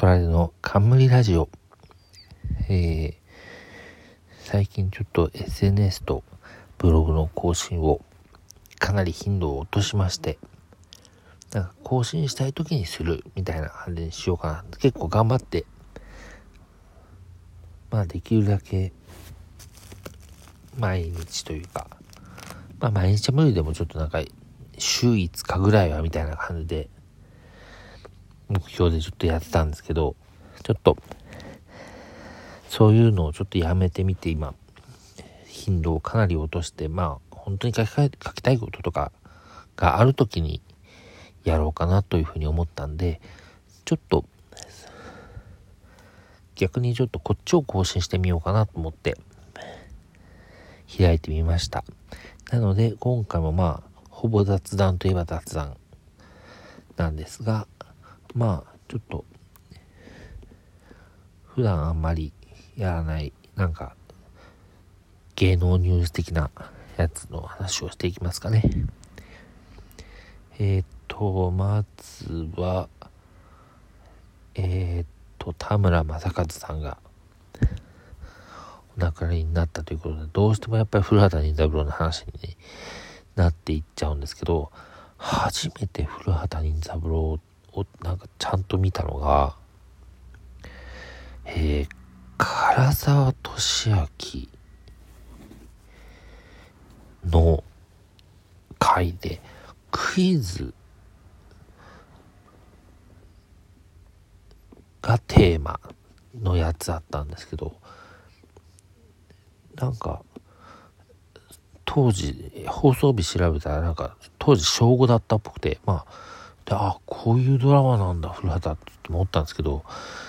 トラでの冠ラジオ。えー、最近ちょっと SNS とブログの更新をかなり頻度を落としまして、なんか更新したい時にするみたいな感じにしようかな。結構頑張って、まあできるだけ毎日というか、まあ毎日無理でもちょっとなんか週5日ぐらいはみたいな感じで目標でちょっとやってたんですけど、ちょっと、そういうのをちょっとやめてみて今、頻度をかなり落として、まあ、本当に書き書きたいこととかがある時にやろうかなというふうに思ったんで、ちょっと、逆にちょっとこっちを更新してみようかなと思って、開いてみました。なので、今回もまあ、ほぼ雑談といえば雑談なんですが、まあちょっと普段あんまりやらないなんか芸能ニュース的なやつの話をしていきますかね。えっ、とまずはえっ、と田村正和さんがお亡くなりになったということでどうしてもやっぱり古畑任三郎の話に、ね、なっていっちゃうんですけど初めて古畑任三郎ってをなんかちゃんと見たのが、えー、唐沢俊明の回でクイズがテーマのやつあったんですけどなんか当時放送日調べたらなんか当時小5だったっぽくてまあ、あ、こういうドラマなんだ、古畑って思ったんですけど、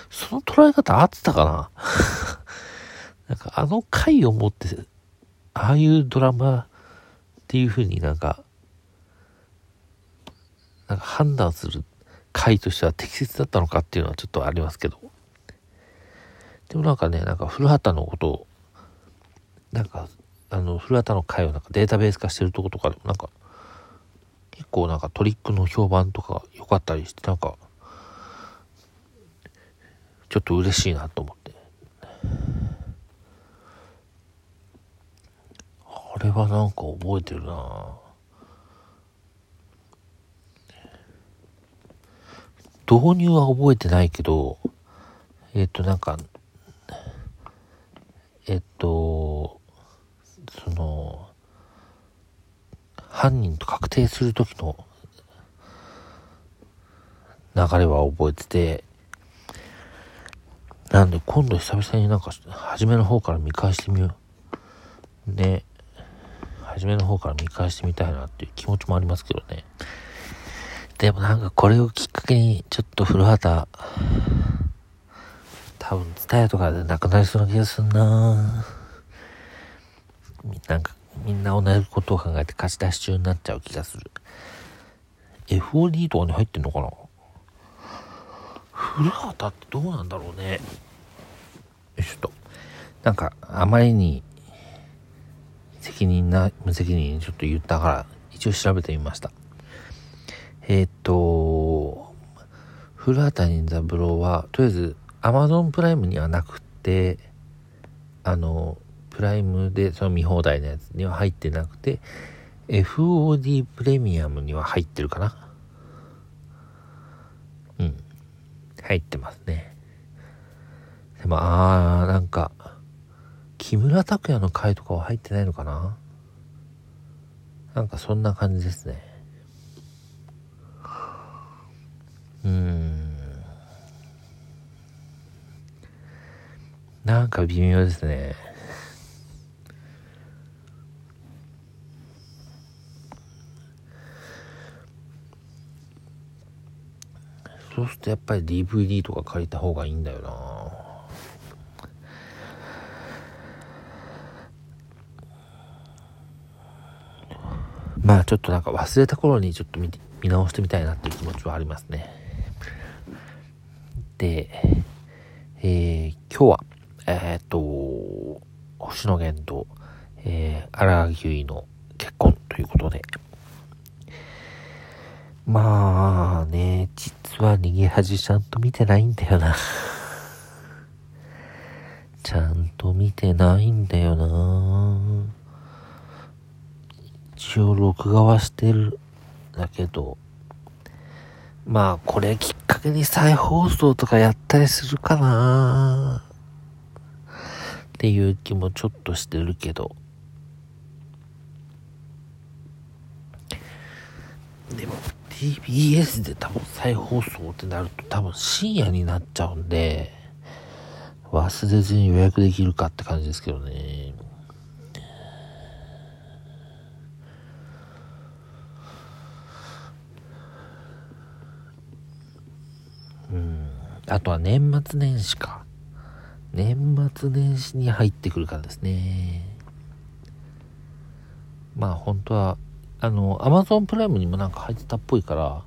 その捉え方合ってたかな？なんかあの回をもって、ああいうドラマっていう風になんか、なんか判断する回としては適切だったのかっていうのはちょっとありますけど。でもなんかね、なんか古畑のことを、なんか、あの、古畑の回をなんかデータベース化してるとことかでもなんか、結構なんかトリックの評判とか良かったりしてなんかちょっと嬉しいなと思って。あれはなんか覚えてるな。導入は覚えてないけどえっ、となんかえっ、とその犯人と確定する時の流れは覚えてて、なんで今度久々になんか初めの方から見返してみよう。ね。初めの方から見返してみたいなっていう気持ちもありますけどね。でもなんかこれをきっかけにちょっと古畑、多分ツタヤとかでなくなりそうな気がすんななんかみんな同じことを考えて貸し出し中になっちゃう気がする。FOD とかに入ってんのかな？古畑ってどうなんだろうね。よいしょと。なんか、あまりに責任な、無責任にちょっと言ったから、一応調べてみました。えー、っと、古畑任三郎は、とりあえず、Amazon プライムにはなくて、あの、プライムでその見放題のやつには入ってなくて、FOD プレミアムには入ってるかな？うん。入ってますね。でも、あー、なんか、木村拓哉の回とかは入ってないのかな？なんかそんな感じですね。うーん。なんか微妙ですね。そうするとやっぱり DVD とか借りた方がいいんだよなまあちょっとなんか忘れた頃にちょっと見見直してみたいなっていう気持ちはありますね。で、えー、今日は、えっ、と、星野源と、えー、荒木結衣の結婚ということで、まあね、実実は逃げ恥ちゃんと見てないんだよな。ちゃんと見てないんだよな。一応録画はしてるん。だけど、まあこれきっかけに再放送とかやったりするかなっていう気もちょっとしてるけど。でも TBS で多分再放送ってなると多分深夜になっちゃうんで、忘れずに予約できるかって感じですけどね。うん。あとは年末年始か。年末年始に入ってくるからですね。まあ本当はあの、アマゾンプライムにもなんか入ってたっぽいから、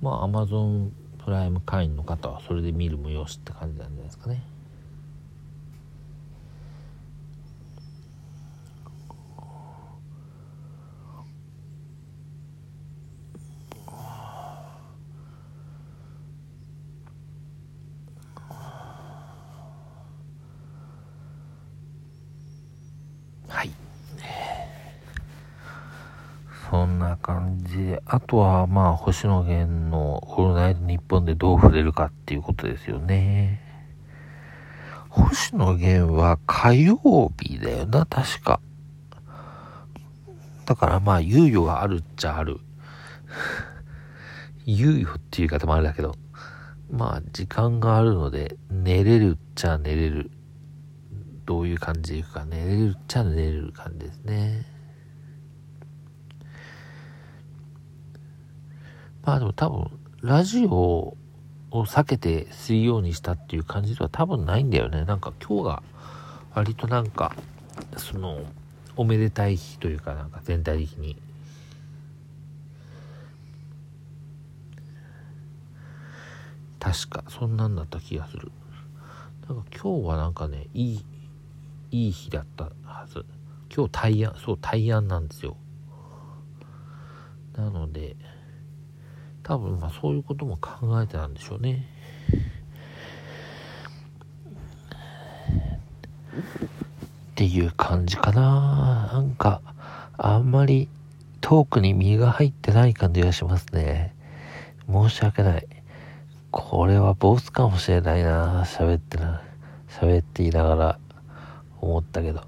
まあ、アマゾンプライム会員の方はそれで見るもよしって感じなんじゃないですかね。そんな感じで、あとはまあ星野源のオールナイトニッポンでどう触れるかっていうことですよね。星野源は火曜日だよな、確か。だからまあ猶予があるっちゃある。猶予っていう言い方もあれだけど、まあ時間があるので寝れるっちゃ寝れる。どういう感じでいくか寝れるっちゃ寝れる感じですね。まあでも多分、ラジオを避けて水曜にしたっていう感じでは多分ないんだよね。なんか今日が割となんか、その、おめでたい日というかなんか全体的に。確か、そんなんだった気がする。なんか今日はなんかね、いい、いい日だったはず。今日大安、そう、大安なんですよ。なので、多分まあそういうことも考えてたんでしょうね。っていう感じかな。なんか、あんまりトークに身が入ってない感じがしますね。申し訳ない。これはボスかもしれないな。喋ってな。喋っていながら思ったけど。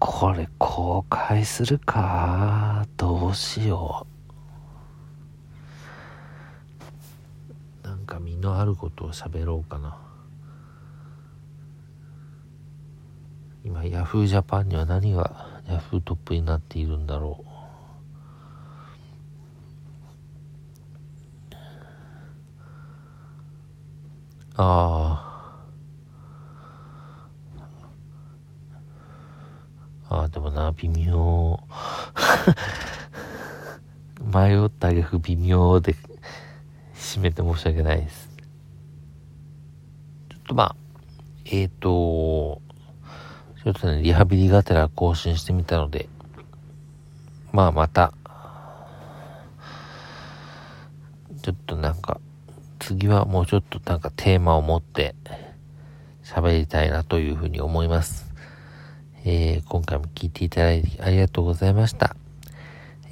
これ公開するか。どうしよう。か身のあることを喋ろうかな。今ヤフージャパンには何がヤフートップになっているんだろう。ああ。あでもな微妙。迷ったげく微妙で。締めて申し訳ないです。とまあ、えっ、ー、と、ちょっとね、リハビリがてら更新してみたので、まあまた、ちょっとなんか、次はもうちょっとなんかテーマを持って喋りたいなというふうに思います。えー、今回も聞いていただいてありがとうございました。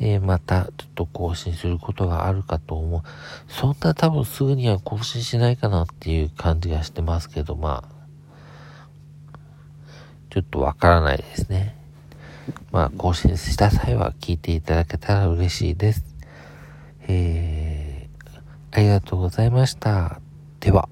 えー、またちょっと更新することがあるかと思う。そんな多分すぐには更新しないかなっていう感じがしてますけど、まあ、ちょっとわからないですね。まあ、更新した際は聞いていただけたら嬉しいです。えー、ありがとうございました。では。